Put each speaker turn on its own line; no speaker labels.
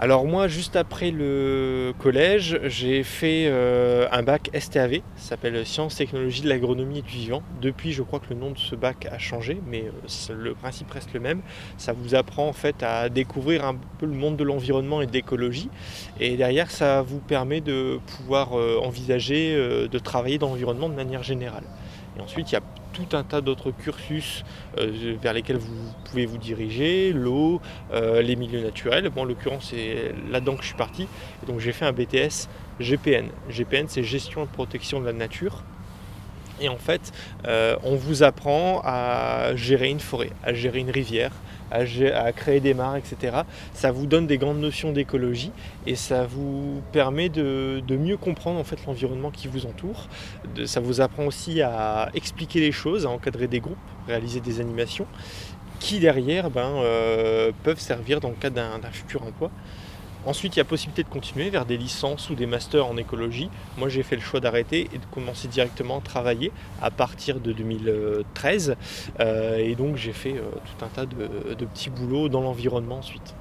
Alors moi, juste après le collège, j'ai fait euh, un bac STAV, ça s'appelle Sciences, Technologies de l'agronomie et du vivant. Depuis, je crois que le nom de ce bac a changé, mais euh, le principe reste le même. Ça vous apprend en fait à découvrir un peu le monde de l'environnement et de l'écologie. Et derrière, ça vous permet de pouvoir euh, envisager de travailler dans l'environnement de manière générale. Et ensuite, il y a tout un tas d'autres cursus euh, vers lesquels vous pouvez vous diriger, l'eau, euh, les milieux naturels. Bon, en l'occurrence, c'est là-dedans que je suis parti. donc j'ai fait un BTS GPN. GPN, c'est gestion et protection de la nature. Et en fait, euh, on vous apprend à gérer une forêt, à gérer une rivière, à, créer des mares, etc. Ça vous donne des grandes notions d'écologie et ça vous permet de, mieux comprendre en fait l'environnement qui vous entoure. ça vous apprend aussi à expliquer les choses, à encadrer des groupes, réaliser des animations qui derrière ben, euh, peuvent servir dans le cadre d'un futur emploi. Ensuite, il y a possibilité de continuer vers des licences ou des masters en écologie. Moi, j'ai fait le choix d'arrêter et de commencer directement à travailler à partir de 2013. Euh, et donc, j'ai fait euh, tout un tas de petits boulots dans l'environnement ensuite.